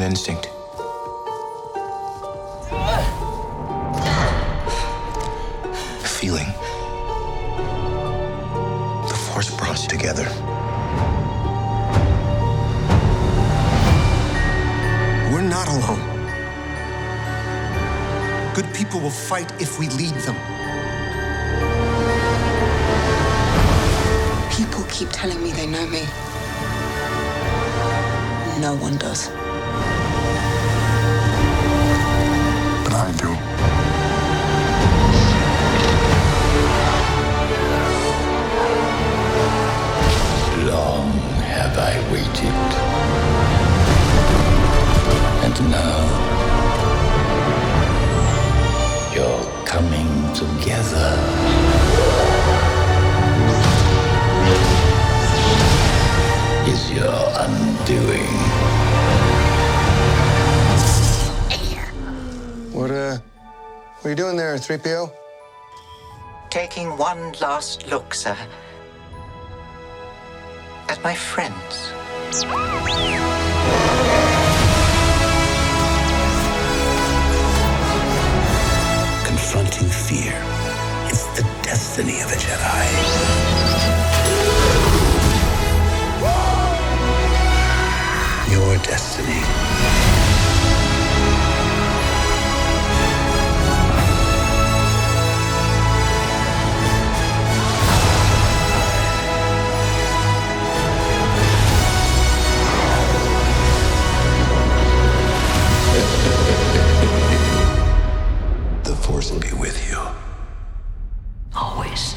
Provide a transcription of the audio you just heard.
an instinct. A feeling. The Force brought us together. We're not alone. Good people will fight if we lead them. People keep telling me they know me. No one does. I do. Long have I waited. And now you're coming together. What, uh, what are you doing there, 3PO? Taking one last look, sir, at my friends. Confronting fear. It's the destiny of a Jedi. Your destiny. force will be with you. Always.